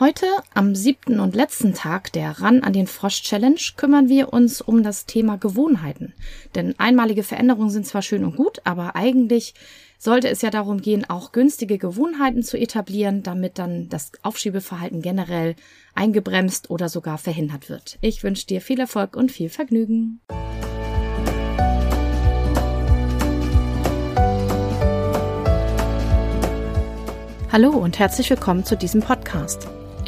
Heute, am siebten und letzten Tag der Ran an den Frosch Challenge, kümmern wir uns um das Thema Gewohnheiten. Denn einmalige Veränderungen sind zwar schön und gut, aber eigentlich sollte es ja darum gehen, auch günstige Gewohnheiten zu etablieren, damit dann das Aufschiebeverhalten generell eingebremst oder sogar verhindert wird. Ich wünsche dir viel Erfolg und viel Vergnügen. Hallo und herzlich willkommen zu diesem Podcast.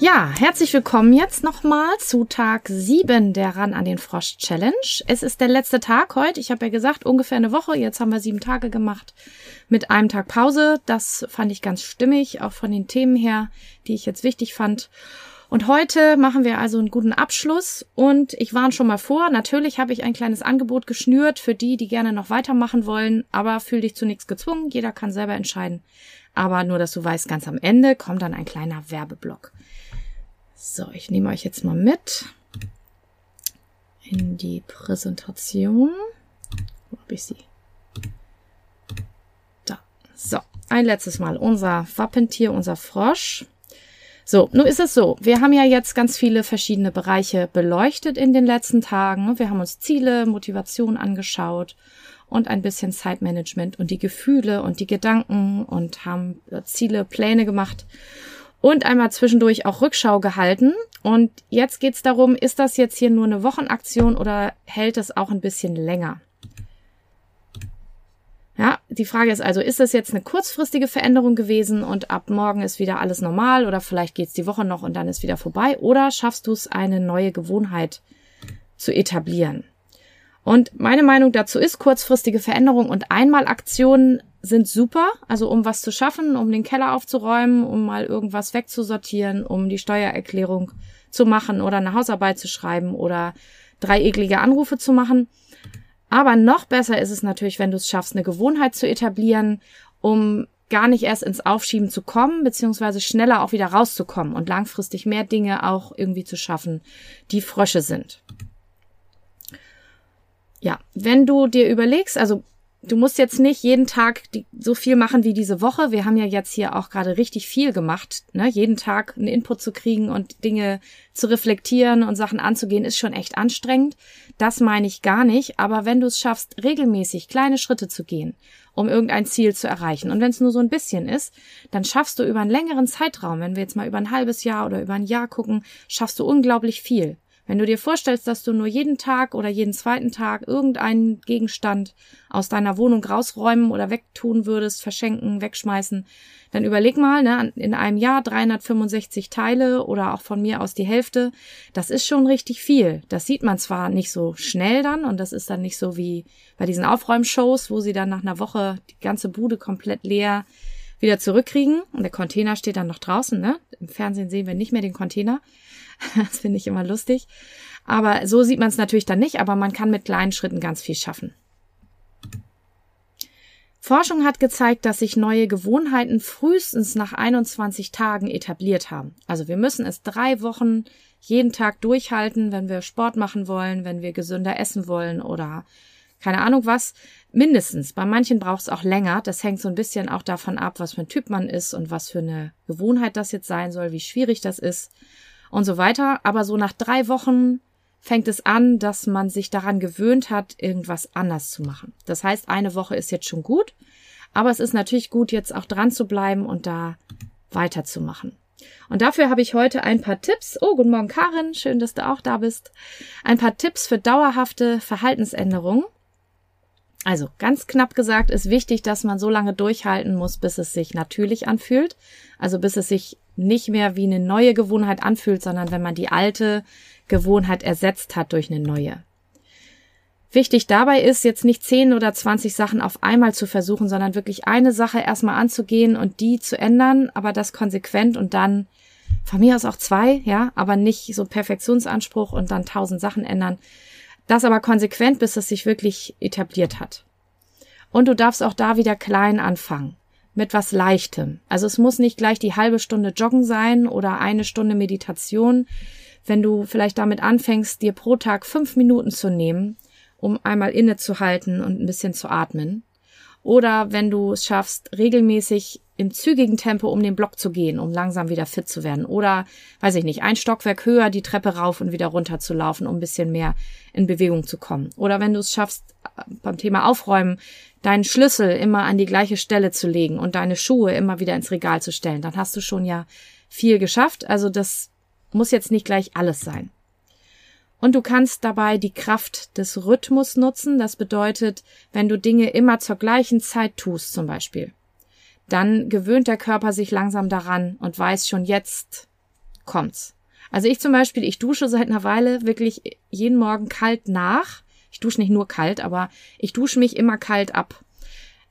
Ja, herzlich willkommen jetzt nochmal zu Tag 7 der Ran an den Frosch Challenge. Es ist der letzte Tag heute. Ich habe ja gesagt, ungefähr eine Woche. Jetzt haben wir sieben Tage gemacht mit einem Tag Pause. Das fand ich ganz stimmig, auch von den Themen her, die ich jetzt wichtig fand. Und heute machen wir also einen guten Abschluss und ich warne schon mal vor, natürlich habe ich ein kleines Angebot geschnürt für die, die gerne noch weitermachen wollen, aber fühl dich zu nichts gezwungen, jeder kann selber entscheiden. Aber nur, dass du weißt, ganz am Ende kommt dann ein kleiner Werbeblock. So, ich nehme euch jetzt mal mit in die Präsentation. Wo habe ich sie? Da. So, ein letztes Mal unser Wappentier, unser Frosch. So, nun ist es so, wir haben ja jetzt ganz viele verschiedene Bereiche beleuchtet in den letzten Tagen. Wir haben uns Ziele, Motivation angeschaut und ein bisschen Zeitmanagement und die Gefühle und die Gedanken und haben Ziele, Pläne gemacht und einmal zwischendurch auch Rückschau gehalten. Und jetzt geht's darum, ist das jetzt hier nur eine Wochenaktion oder hält es auch ein bisschen länger? Ja, die Frage ist also, ist das jetzt eine kurzfristige Veränderung gewesen und ab morgen ist wieder alles normal oder vielleicht geht's die Woche noch und dann ist wieder vorbei oder schaffst du es, eine neue Gewohnheit zu etablieren? Und meine Meinung dazu ist, kurzfristige Veränderungen und Einmalaktionen sind super, also um was zu schaffen, um den Keller aufzuräumen, um mal irgendwas wegzusortieren, um die Steuererklärung zu machen oder eine Hausarbeit zu schreiben oder drei eklige Anrufe zu machen. Aber noch besser ist es natürlich, wenn du es schaffst, eine Gewohnheit zu etablieren, um gar nicht erst ins Aufschieben zu kommen, beziehungsweise schneller auch wieder rauszukommen und langfristig mehr Dinge auch irgendwie zu schaffen, die Frösche sind. Ja, wenn du dir überlegst, also du musst jetzt nicht jeden Tag die, so viel machen wie diese Woche. Wir haben ja jetzt hier auch gerade richtig viel gemacht. Ne? Jeden Tag einen Input zu kriegen und Dinge zu reflektieren und Sachen anzugehen, ist schon echt anstrengend. Das meine ich gar nicht. Aber wenn du es schaffst, regelmäßig kleine Schritte zu gehen, um irgendein Ziel zu erreichen, und wenn es nur so ein bisschen ist, dann schaffst du über einen längeren Zeitraum, wenn wir jetzt mal über ein halbes Jahr oder über ein Jahr gucken, schaffst du unglaublich viel. Wenn du dir vorstellst, dass du nur jeden Tag oder jeden zweiten Tag irgendeinen Gegenstand aus deiner Wohnung rausräumen oder wegtun würdest, verschenken, wegschmeißen, dann überleg mal, ne, in einem Jahr 365 Teile oder auch von mir aus die Hälfte, das ist schon richtig viel. Das sieht man zwar nicht so schnell dann und das ist dann nicht so wie bei diesen Aufräumshows, wo sie dann nach einer Woche die ganze Bude komplett leer wieder zurückkriegen und der Container steht dann noch draußen, ne? Im Fernsehen sehen wir nicht mehr den Container. Das finde ich immer lustig. Aber so sieht man es natürlich dann nicht, aber man kann mit kleinen Schritten ganz viel schaffen. Forschung hat gezeigt, dass sich neue Gewohnheiten frühestens nach 21 Tagen etabliert haben. Also wir müssen es drei Wochen jeden Tag durchhalten, wenn wir Sport machen wollen, wenn wir gesünder essen wollen oder keine Ahnung was. Mindestens. Bei manchen braucht es auch länger. Das hängt so ein bisschen auch davon ab, was für ein Typ man ist und was für eine Gewohnheit das jetzt sein soll, wie schwierig das ist und so weiter. Aber so nach drei Wochen fängt es an, dass man sich daran gewöhnt hat, irgendwas anders zu machen. Das heißt, eine Woche ist jetzt schon gut, aber es ist natürlich gut, jetzt auch dran zu bleiben und da weiterzumachen. Und dafür habe ich heute ein paar Tipps. Oh, guten Morgen, Karin. Schön, dass du auch da bist. Ein paar Tipps für dauerhafte Verhaltensänderungen. Also ganz knapp gesagt ist wichtig, dass man so lange durchhalten muss, bis es sich natürlich anfühlt. Also bis es sich nicht mehr wie eine neue Gewohnheit anfühlt, sondern wenn man die alte Gewohnheit ersetzt hat durch eine neue. Wichtig dabei ist, jetzt nicht 10 oder 20 Sachen auf einmal zu versuchen, sondern wirklich eine Sache erstmal anzugehen und die zu ändern, aber das konsequent und dann von mir aus auch zwei, ja, aber nicht so Perfektionsanspruch und dann tausend Sachen ändern, das aber konsequent, bis es sich wirklich etabliert hat. Und du darfst auch da wieder klein anfangen. Mit was Leichtem. Also es muss nicht gleich die halbe Stunde Joggen sein oder eine Stunde Meditation. Wenn du vielleicht damit anfängst, dir pro Tag fünf Minuten zu nehmen, um einmal innezuhalten und ein bisschen zu atmen. Oder wenn du es schaffst, regelmäßig im zügigen Tempo um den Block zu gehen, um langsam wieder fit zu werden. Oder, weiß ich nicht, ein Stockwerk höher die Treppe rauf und wieder runter zu laufen, um ein bisschen mehr in Bewegung zu kommen. Oder wenn du es schaffst, äh, beim Thema Aufräumen, deinen Schlüssel immer an die gleiche Stelle zu legen und deine Schuhe immer wieder ins Regal zu stellen, dann hast du schon ja viel geschafft. Also das muss jetzt nicht gleich alles sein. Und du kannst dabei die Kraft des Rhythmus nutzen. Das bedeutet, wenn du Dinge immer zur gleichen Zeit tust, zum Beispiel, dann gewöhnt der Körper sich langsam daran und weiß schon jetzt kommt's. Also ich zum Beispiel, ich dusche seit einer Weile wirklich jeden Morgen kalt nach. Ich dusche nicht nur kalt, aber ich dusche mich immer kalt ab.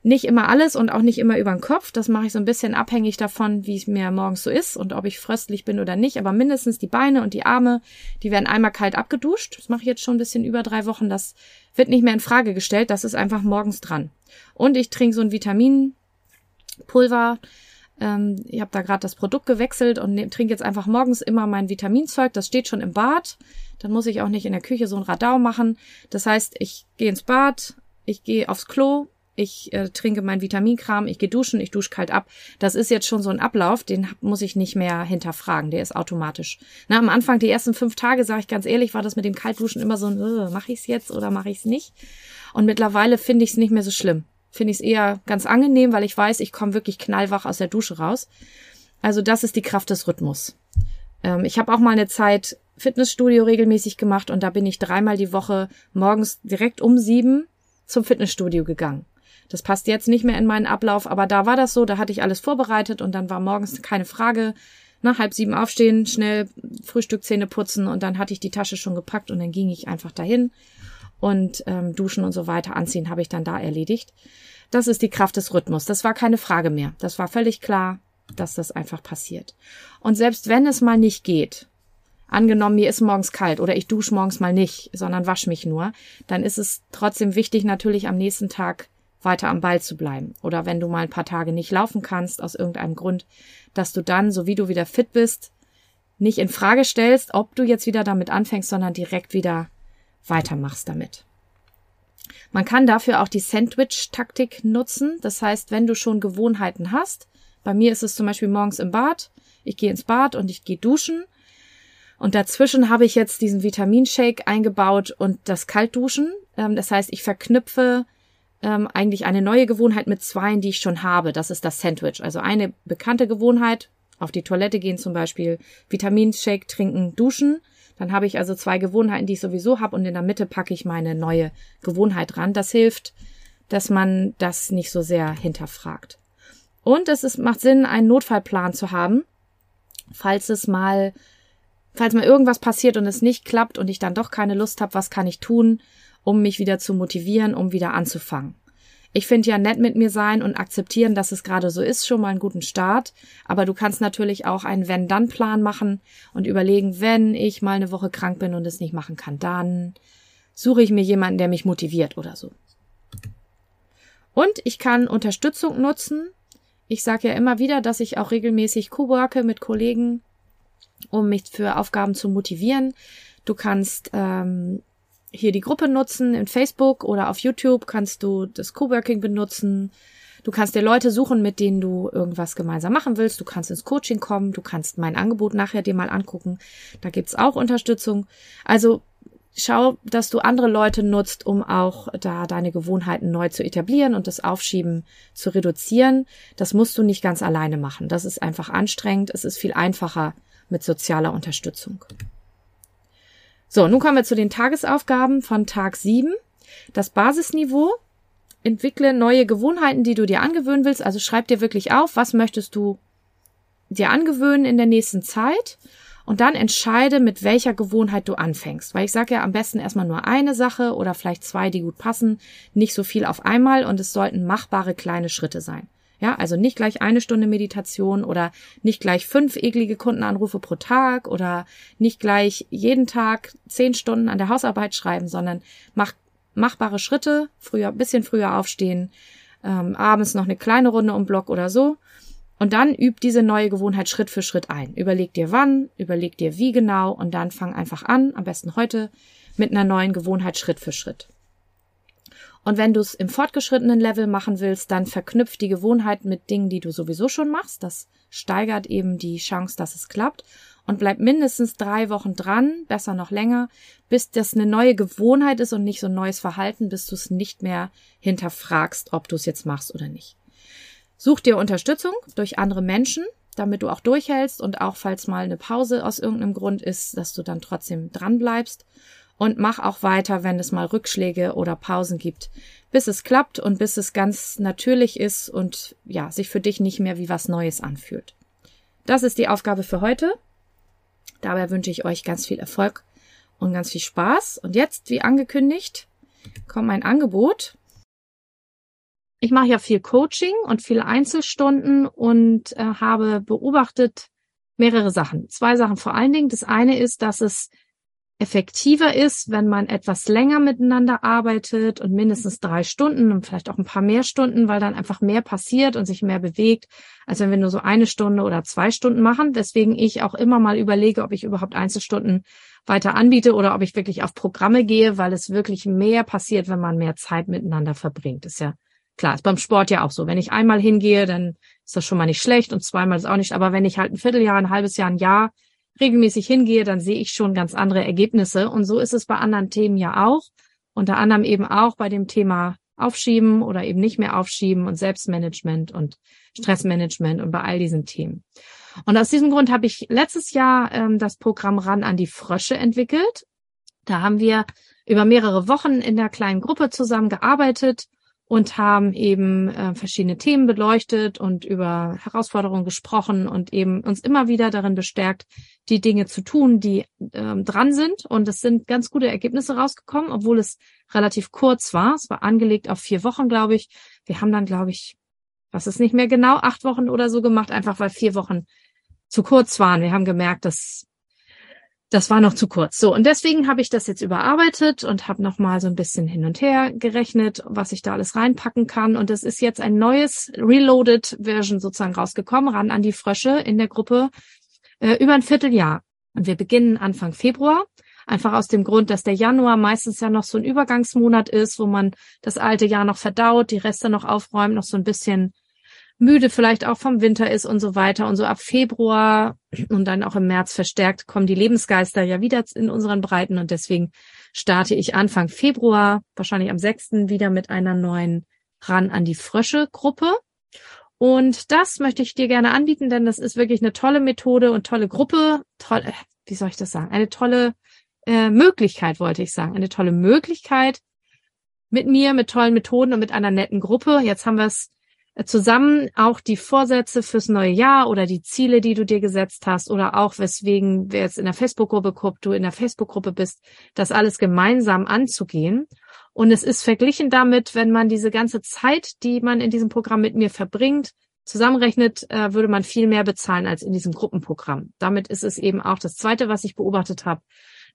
Nicht immer alles und auch nicht immer über den Kopf. Das mache ich so ein bisschen abhängig davon, wie es mir morgens so ist und ob ich fröstlich bin oder nicht. Aber mindestens die Beine und die Arme, die werden einmal kalt abgeduscht. Das mache ich jetzt schon ein bisschen über drei Wochen. Das wird nicht mehr in Frage gestellt. Das ist einfach morgens dran. Und ich trinke so ein Vitaminpulver. Ähm, ich habe da gerade das Produkt gewechselt und trinke jetzt einfach morgens immer mein Vitaminzeug. Das steht schon im Bad. Dann muss ich auch nicht in der Küche so ein Radau machen. Das heißt, ich gehe ins Bad, ich gehe aufs Klo, ich äh, trinke mein Vitaminkram, ich gehe duschen, ich dusche kalt ab. Das ist jetzt schon so ein Ablauf, den muss ich nicht mehr hinterfragen, der ist automatisch. Na, am Anfang, die ersten fünf Tage, sage ich ganz ehrlich, war das mit dem Kaltduschen immer so ein, äh, mache ich es jetzt oder mache ich es nicht? Und mittlerweile finde ich es nicht mehr so schlimm. Finde ich es eher ganz angenehm, weil ich weiß, ich komme wirklich knallwach aus der Dusche raus. Also das ist die Kraft des Rhythmus. Ähm, ich habe auch mal eine Zeit Fitnessstudio regelmäßig gemacht und da bin ich dreimal die Woche morgens direkt um sieben zum Fitnessstudio gegangen. Das passt jetzt nicht mehr in meinen Ablauf, aber da war das so, da hatte ich alles vorbereitet und dann war morgens keine Frage. Nach halb sieben aufstehen, schnell Frühstück, Zähne putzen und dann hatte ich die Tasche schon gepackt und dann ging ich einfach dahin und ähm, duschen und so weiter anziehen habe ich dann da erledigt. Das ist die Kraft des Rhythmus. Das war keine Frage mehr. Das war völlig klar, dass das einfach passiert. Und selbst wenn es mal nicht geht, angenommen mir ist morgens kalt oder ich dusche morgens mal nicht, sondern wasche mich nur, dann ist es trotzdem wichtig natürlich am nächsten Tag weiter am Ball zu bleiben. Oder wenn du mal ein paar Tage nicht laufen kannst, aus irgendeinem Grund, dass du dann, so wie du wieder fit bist, nicht in Frage stellst, ob du jetzt wieder damit anfängst, sondern direkt wieder weitermachst damit. Man kann dafür auch die Sandwich-Taktik nutzen. Das heißt, wenn du schon Gewohnheiten hast, bei mir ist es zum Beispiel morgens im Bad, ich gehe ins Bad und ich gehe duschen. Und dazwischen habe ich jetzt diesen Vitaminshake eingebaut und das Kaltduschen. Ähm, das heißt, ich verknüpfe ähm, eigentlich eine neue Gewohnheit mit zweien, die ich schon habe. Das ist das Sandwich. Also eine bekannte Gewohnheit, auf die Toilette gehen zum Beispiel, Vitaminshake trinken, duschen. Dann habe ich also zwei Gewohnheiten, die ich sowieso habe und in der Mitte packe ich meine neue Gewohnheit ran. Das hilft, dass man das nicht so sehr hinterfragt. Und es ist, macht Sinn, einen Notfallplan zu haben, falls es mal, falls mal irgendwas passiert und es nicht klappt und ich dann doch keine Lust habe, was kann ich tun? Um mich wieder zu motivieren, um wieder anzufangen. Ich finde ja nett mit mir sein und akzeptieren, dass es gerade so ist, schon mal einen guten Start. Aber du kannst natürlich auch einen Wenn-Dann-Plan machen und überlegen, wenn ich mal eine Woche krank bin und es nicht machen kann, dann suche ich mir jemanden, der mich motiviert oder so. Und ich kann Unterstützung nutzen. Ich sage ja immer wieder, dass ich auch regelmäßig co-worke mit Kollegen, um mich für Aufgaben zu motivieren. Du kannst ähm, hier die Gruppe nutzen in Facebook oder auf YouTube kannst du das Coworking benutzen. Du kannst dir Leute suchen, mit denen du irgendwas gemeinsam machen willst. Du kannst ins Coaching kommen. Du kannst mein Angebot nachher dir mal angucken. Da gibt's auch Unterstützung. Also schau, dass du andere Leute nutzt, um auch da deine Gewohnheiten neu zu etablieren und das Aufschieben zu reduzieren. Das musst du nicht ganz alleine machen. Das ist einfach anstrengend. Es ist viel einfacher mit sozialer Unterstützung. So, nun kommen wir zu den Tagesaufgaben von Tag 7. Das Basisniveau. Entwickle neue Gewohnheiten, die du dir angewöhnen willst. Also schreib dir wirklich auf, was möchtest du dir angewöhnen in der nächsten Zeit. Und dann entscheide, mit welcher Gewohnheit du anfängst. Weil ich sage ja am besten erstmal nur eine Sache oder vielleicht zwei, die gut passen. Nicht so viel auf einmal und es sollten machbare kleine Schritte sein. Ja, also nicht gleich eine Stunde Meditation oder nicht gleich fünf eklige Kundenanrufe pro Tag oder nicht gleich jeden Tag zehn Stunden an der Hausarbeit schreiben, sondern mach machbare Schritte, früher, bisschen früher aufstehen, ähm, abends noch eine kleine Runde um Block oder so. Und dann üb diese neue Gewohnheit Schritt für Schritt ein. Überleg dir wann, überleg dir wie genau und dann fang einfach an, am besten heute, mit einer neuen Gewohnheit Schritt für Schritt. Und wenn du es im fortgeschrittenen Level machen willst, dann verknüpf die Gewohnheit mit Dingen, die du sowieso schon machst. Das steigert eben die Chance, dass es klappt. Und bleib mindestens drei Wochen dran, besser noch länger, bis das eine neue Gewohnheit ist und nicht so ein neues Verhalten, bis du es nicht mehr hinterfragst, ob du es jetzt machst oder nicht. Such dir Unterstützung durch andere Menschen, damit du auch durchhältst und auch falls mal eine Pause aus irgendeinem Grund ist, dass du dann trotzdem dran bleibst und mach auch weiter, wenn es mal Rückschläge oder Pausen gibt, bis es klappt und bis es ganz natürlich ist und ja, sich für dich nicht mehr wie was Neues anfühlt. Das ist die Aufgabe für heute. Dabei wünsche ich euch ganz viel Erfolg und ganz viel Spaß. Und jetzt, wie angekündigt, kommt mein Angebot. Ich mache ja viel Coaching und viele Einzelstunden und äh, habe beobachtet mehrere Sachen. Zwei Sachen vor allen Dingen. Das eine ist, dass es effektiver ist, wenn man etwas länger miteinander arbeitet und mindestens drei Stunden und vielleicht auch ein paar mehr Stunden, weil dann einfach mehr passiert und sich mehr bewegt, als wenn wir nur so eine Stunde oder zwei Stunden machen. Deswegen ich auch immer mal überlege, ob ich überhaupt Einzelstunden weiter anbiete oder ob ich wirklich auf Programme gehe, weil es wirklich mehr passiert, wenn man mehr Zeit miteinander verbringt. ist ja klar, ist beim Sport ja auch so. Wenn ich einmal hingehe, dann ist das schon mal nicht schlecht und zweimal ist auch nicht. Aber wenn ich halt ein Vierteljahr, ein halbes Jahr, ein Jahr regelmäßig hingehe, dann sehe ich schon ganz andere Ergebnisse. Und so ist es bei anderen Themen ja auch. Unter anderem eben auch bei dem Thema Aufschieben oder eben nicht mehr aufschieben und Selbstmanagement und Stressmanagement und bei all diesen Themen. Und aus diesem Grund habe ich letztes Jahr ähm, das Programm Ran an die Frösche entwickelt. Da haben wir über mehrere Wochen in der kleinen Gruppe zusammengearbeitet und haben eben äh, verschiedene Themen beleuchtet und über Herausforderungen gesprochen und eben uns immer wieder darin bestärkt, die Dinge zu tun, die ähm, dran sind. Und es sind ganz gute Ergebnisse rausgekommen, obwohl es relativ kurz war. Es war angelegt auf vier Wochen, glaube ich. Wir haben dann, glaube ich, was ist nicht mehr genau, acht Wochen oder so gemacht, einfach weil vier Wochen zu kurz waren. Wir haben gemerkt, dass das war noch zu kurz. So, und deswegen habe ich das jetzt überarbeitet und habe nochmal so ein bisschen hin und her gerechnet, was ich da alles reinpacken kann. Und es ist jetzt ein neues Reloaded Version sozusagen rausgekommen, ran an die Frösche in der Gruppe äh, über ein Vierteljahr. Und wir beginnen Anfang Februar. Einfach aus dem Grund, dass der Januar meistens ja noch so ein Übergangsmonat ist, wo man das alte Jahr noch verdaut, die Reste noch aufräumt, noch so ein bisschen müde vielleicht auch vom Winter ist und so weiter. Und so ab Februar und dann auch im März verstärkt kommen die Lebensgeister ja wieder in unseren Breiten. Und deswegen starte ich Anfang Februar, wahrscheinlich am 6. wieder mit einer neuen Ran an die Frösche Gruppe. Und das möchte ich dir gerne anbieten, denn das ist wirklich eine tolle Methode und tolle Gruppe. Toll, äh, wie soll ich das sagen? Eine tolle äh, Möglichkeit, wollte ich sagen. Eine tolle Möglichkeit mit mir, mit tollen Methoden und mit einer netten Gruppe. Jetzt haben wir es zusammen auch die Vorsätze fürs neue Jahr oder die Ziele, die du dir gesetzt hast oder auch weswegen wir jetzt in der Facebook-Gruppe du in der Facebook-Gruppe bist, das alles gemeinsam anzugehen. Und es ist verglichen damit, wenn man diese ganze Zeit, die man in diesem Programm mit mir verbringt, zusammenrechnet, äh, würde man viel mehr bezahlen als in diesem Gruppenprogramm. Damit ist es eben auch das Zweite, was ich beobachtet habe,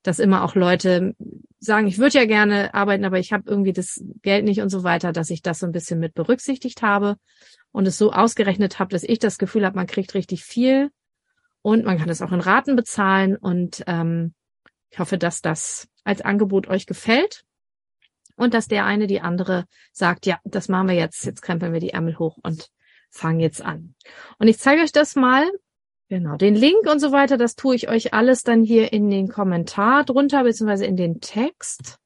dass immer auch Leute sagen, ich würde ja gerne arbeiten, aber ich habe irgendwie das Geld nicht und so weiter, dass ich das so ein bisschen mit berücksichtigt habe und es so ausgerechnet habe, dass ich das Gefühl habe, man kriegt richtig viel und man kann es auch in Raten bezahlen und ähm, ich hoffe, dass das als Angebot euch gefällt und dass der eine die andere sagt, ja, das machen wir jetzt, jetzt krempeln wir die Ärmel hoch und fangen jetzt an. Und ich zeige euch das mal Genau, den Link und so weiter, das tue ich euch alles dann hier in den Kommentar drunter, beziehungsweise in den Text.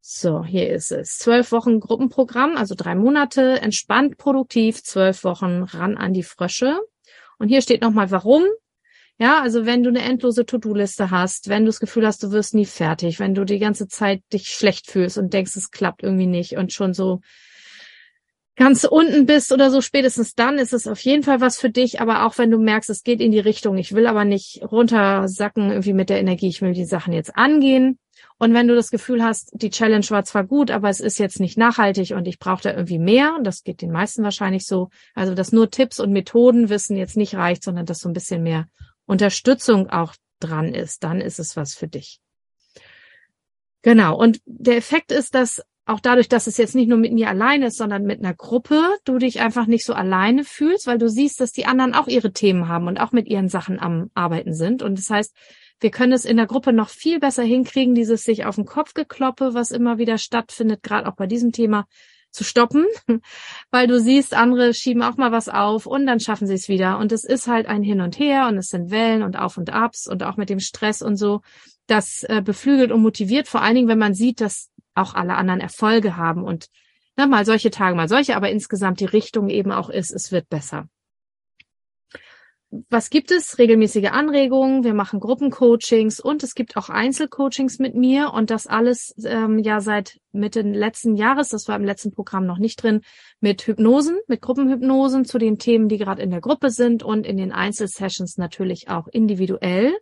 So, hier ist es. Zwölf Wochen Gruppenprogramm, also drei Monate, entspannt, produktiv, zwölf Wochen ran an die Frösche. Und hier steht nochmal, warum. Ja, also wenn du eine endlose To-Do-Liste hast, wenn du das Gefühl hast, du wirst nie fertig, wenn du die ganze Zeit dich schlecht fühlst und denkst, es klappt irgendwie nicht und schon so ganz unten bist oder so, spätestens dann ist es auf jeden Fall was für dich. Aber auch wenn du merkst, es geht in die Richtung, ich will aber nicht runtersacken irgendwie mit der Energie, ich will die Sachen jetzt angehen. Und wenn du das Gefühl hast, die Challenge war zwar gut, aber es ist jetzt nicht nachhaltig und ich brauche da irgendwie mehr, das geht den meisten wahrscheinlich so, also dass nur Tipps und Methoden wissen jetzt nicht reicht, sondern dass so ein bisschen mehr Unterstützung auch dran ist, dann ist es was für dich. Genau. Und der Effekt ist, dass auch dadurch, dass es jetzt nicht nur mit mir alleine ist, sondern mit einer Gruppe, du dich einfach nicht so alleine fühlst, weil du siehst, dass die anderen auch ihre Themen haben und auch mit ihren Sachen am Arbeiten sind. Und das heißt, wir können es in der Gruppe noch viel besser hinkriegen, dieses sich auf den Kopf gekloppe, was immer wieder stattfindet, gerade auch bei diesem Thema, zu stoppen, weil du siehst, andere schieben auch mal was auf und dann schaffen sie es wieder. Und es ist halt ein Hin und Her und es sind Wellen und Auf und Abs und auch mit dem Stress und so. Das äh, beflügelt und motiviert, vor allen Dingen, wenn man sieht, dass auch alle anderen Erfolge haben und na, mal solche Tage, mal solche, aber insgesamt die Richtung eben auch ist, es wird besser. Was gibt es? Regelmäßige Anregungen, wir machen Gruppencoachings und es gibt auch Einzelcoachings mit mir und das alles ähm, ja seit Mitte letzten Jahres, das war im letzten Programm noch nicht drin, mit Hypnosen, mit Gruppenhypnosen zu den Themen, die gerade in der Gruppe sind und in den Einzelsessions natürlich auch individuell.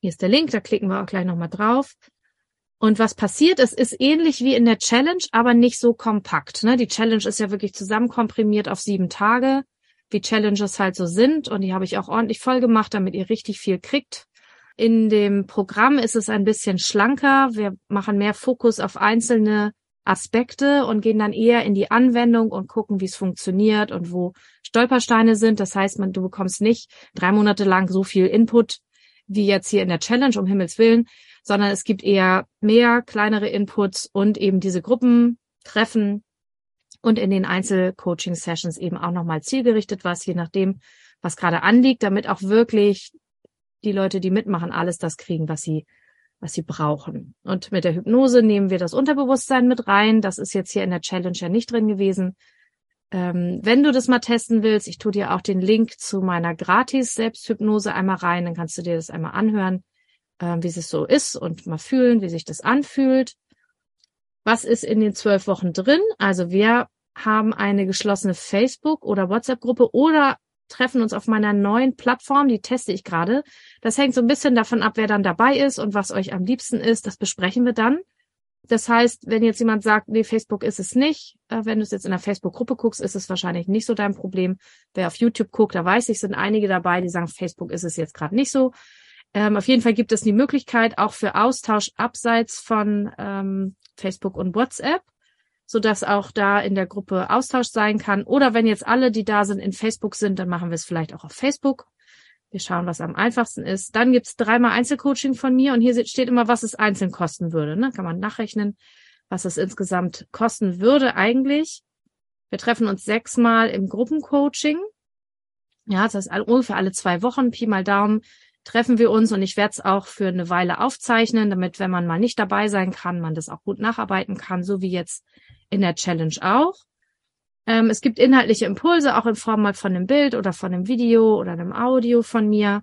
Hier ist der Link, da klicken wir auch gleich nochmal drauf. Und was passiert ist, ist ähnlich wie in der Challenge, aber nicht so kompakt. Ne? Die Challenge ist ja wirklich zusammenkomprimiert auf sieben Tage, wie Challenges halt so sind. Und die habe ich auch ordentlich voll gemacht, damit ihr richtig viel kriegt. In dem Programm ist es ein bisschen schlanker. Wir machen mehr Fokus auf einzelne Aspekte und gehen dann eher in die Anwendung und gucken, wie es funktioniert und wo Stolpersteine sind. Das heißt, man, du bekommst nicht drei Monate lang so viel Input wie jetzt hier in der Challenge, um Himmels Willen, sondern es gibt eher mehr kleinere Inputs und eben diese Gruppentreffen und in den Einzelcoaching-Sessions eben auch nochmal zielgerichtet was, je nachdem, was gerade anliegt, damit auch wirklich die Leute, die mitmachen, alles das kriegen, was sie, was sie brauchen. Und mit der Hypnose nehmen wir das Unterbewusstsein mit rein. Das ist jetzt hier in der Challenge ja nicht drin gewesen. Ähm, wenn du das mal testen willst, ich tue dir auch den Link zu meiner gratis Selbsthypnose einmal rein, dann kannst du dir das einmal anhören äh, wie es so ist und mal fühlen, wie sich das anfühlt. Was ist in den zwölf Wochen drin? Also wir haben eine geschlossene Facebook- oder WhatsApp-Gruppe oder treffen uns auf meiner neuen Plattform, die teste ich gerade. Das hängt so ein bisschen davon ab, wer dann dabei ist und was euch am liebsten ist. Das besprechen wir dann. Das heißt, wenn jetzt jemand sagt, nee, Facebook ist es nicht, äh, wenn du es jetzt in der Facebook-Gruppe guckst, ist es wahrscheinlich nicht so dein Problem. Wer auf YouTube guckt, da weiß ich, sind einige dabei, die sagen, Facebook ist es jetzt gerade nicht so. Ähm, auf jeden Fall gibt es die Möglichkeit auch für Austausch abseits von ähm, Facebook und WhatsApp, so dass auch da in der Gruppe Austausch sein kann. Oder wenn jetzt alle, die da sind, in Facebook sind, dann machen wir es vielleicht auch auf Facebook. Wir schauen, was am einfachsten ist. Dann gibt's dreimal Einzelcoaching von mir und hier steht immer, was es einzeln kosten würde. Ne? Kann man nachrechnen, was es insgesamt kosten würde eigentlich. Wir treffen uns sechsmal im Gruppencoaching. Ja, das heißt ungefähr alle zwei Wochen, Pi mal Daumen, treffen wir uns und ich werde es auch für eine Weile aufzeichnen, damit, wenn man mal nicht dabei sein kann, man das auch gut nacharbeiten kann, so wie jetzt in der Challenge auch. Ähm, es gibt inhaltliche Impulse, auch in Form mal von einem Bild oder von einem Video oder einem Audio von mir.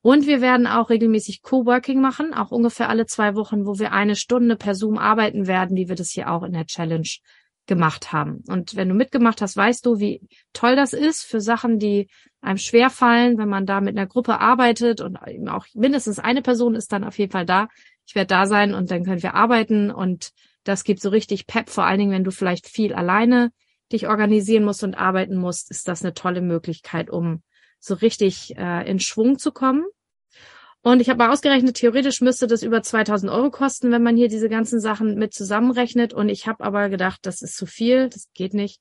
Und wir werden auch regelmäßig Coworking machen, auch ungefähr alle zwei Wochen, wo wir eine Stunde per Zoom arbeiten werden, wie wir das hier auch in der Challenge gemacht haben. Und wenn du mitgemacht hast, weißt du, wie toll das ist für Sachen, die einem schwer fallen, wenn man da mit einer Gruppe arbeitet und eben auch mindestens eine Person ist dann auf jeden Fall da. Ich werde da sein und dann können wir arbeiten und das gibt so richtig Pep, vor allen Dingen, wenn du vielleicht viel alleine dich organisieren musst und arbeiten musst, ist das eine tolle Möglichkeit, um so richtig äh, in Schwung zu kommen. Und ich habe mal ausgerechnet, theoretisch müsste das über 2000 Euro kosten, wenn man hier diese ganzen Sachen mit zusammenrechnet. Und ich habe aber gedacht, das ist zu viel, das geht nicht.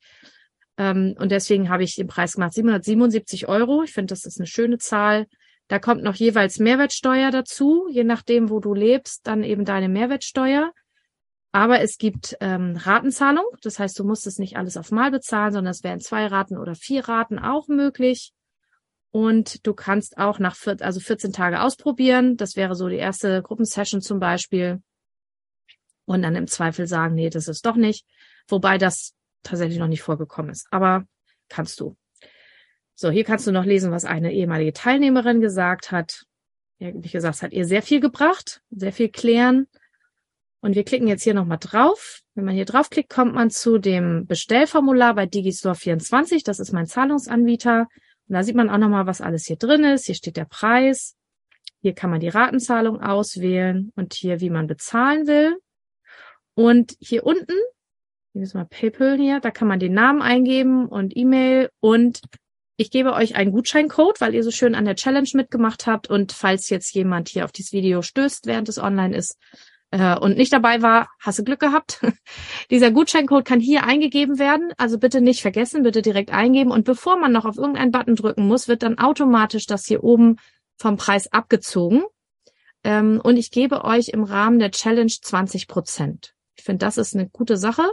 Ähm, und deswegen habe ich den Preis gemacht, 777 Euro. Ich finde, das ist eine schöne Zahl. Da kommt noch jeweils Mehrwertsteuer dazu, je nachdem, wo du lebst, dann eben deine Mehrwertsteuer. Aber es gibt ähm, Ratenzahlung, das heißt, du musst es nicht alles auf Mal bezahlen, sondern es wären zwei Raten oder vier Raten auch möglich. Und du kannst auch nach vier, also 14 Tage ausprobieren. Das wäre so die erste Gruppensession zum Beispiel. Und dann im Zweifel sagen, nee, das ist doch nicht. Wobei das tatsächlich noch nicht vorgekommen ist. Aber kannst du. So, hier kannst du noch lesen, was eine ehemalige Teilnehmerin gesagt hat. Ja, wie gesagt, es hat ihr sehr viel gebracht, sehr viel klären. Und wir klicken jetzt hier nochmal drauf. Wenn man hier draufklickt, kommt man zu dem Bestellformular bei Digistore24. Das ist mein Zahlungsanbieter. Und da sieht man auch nochmal, was alles hier drin ist. Hier steht der Preis. Hier kann man die Ratenzahlung auswählen und hier, wie man bezahlen will. Und hier unten, hier ist mal PayPal hier, da kann man den Namen eingeben und E-Mail und ich gebe euch einen Gutscheincode, weil ihr so schön an der Challenge mitgemacht habt. Und falls jetzt jemand hier auf dieses Video stößt, während es online ist, äh, und nicht dabei war, hast du Glück gehabt. Dieser Gutscheincode kann hier eingegeben werden, also bitte nicht vergessen, bitte direkt eingeben. Und bevor man noch auf irgendeinen Button drücken muss, wird dann automatisch das hier oben vom Preis abgezogen. Ähm, und ich gebe euch im Rahmen der Challenge 20 Prozent. Ich finde, das ist eine gute Sache.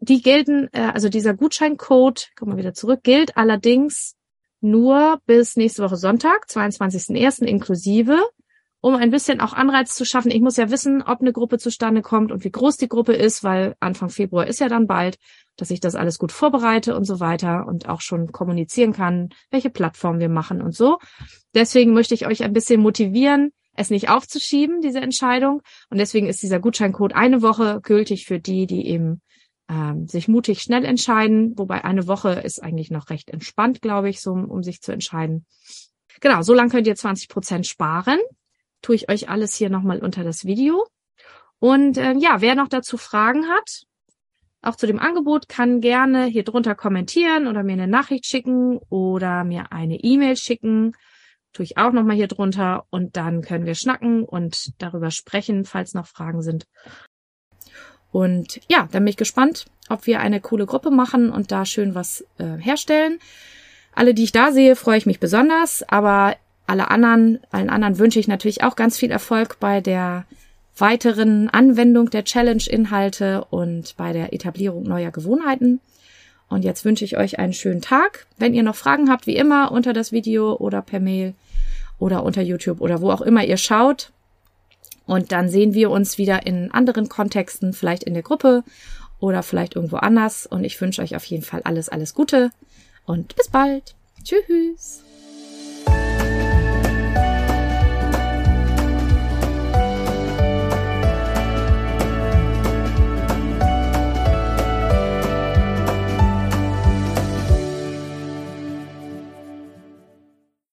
Die gelten, äh, also dieser Gutscheincode, kommen wir wieder zurück, gilt allerdings nur bis nächste Woche Sonntag, 22.01. inklusive um ein bisschen auch Anreiz zu schaffen. Ich muss ja wissen, ob eine Gruppe zustande kommt und wie groß die Gruppe ist, weil Anfang Februar ist ja dann bald, dass ich das alles gut vorbereite und so weiter und auch schon kommunizieren kann, welche Plattform wir machen und so. Deswegen möchte ich euch ein bisschen motivieren, es nicht aufzuschieben, diese Entscheidung. Und deswegen ist dieser Gutscheincode eine Woche gültig für die, die eben ähm, sich mutig schnell entscheiden. Wobei eine Woche ist eigentlich noch recht entspannt, glaube ich, so um sich zu entscheiden. Genau, so lange könnt ihr 20 Prozent sparen tue ich euch alles hier nochmal unter das Video. Und äh, ja, wer noch dazu Fragen hat, auch zu dem Angebot, kann gerne hier drunter kommentieren oder mir eine Nachricht schicken oder mir eine E-Mail schicken. Tue ich auch nochmal hier drunter und dann können wir schnacken und darüber sprechen, falls noch Fragen sind. Und ja, dann bin ich gespannt, ob wir eine coole Gruppe machen und da schön was äh, herstellen. Alle, die ich da sehe, freue ich mich besonders, aber alle anderen, allen anderen wünsche ich natürlich auch ganz viel Erfolg bei der weiteren Anwendung der Challenge-Inhalte und bei der Etablierung neuer Gewohnheiten. Und jetzt wünsche ich euch einen schönen Tag. Wenn ihr noch Fragen habt, wie immer, unter das Video oder per Mail oder unter YouTube oder wo auch immer ihr schaut. Und dann sehen wir uns wieder in anderen Kontexten, vielleicht in der Gruppe oder vielleicht irgendwo anders. Und ich wünsche euch auf jeden Fall alles, alles Gute und bis bald. Tschüss.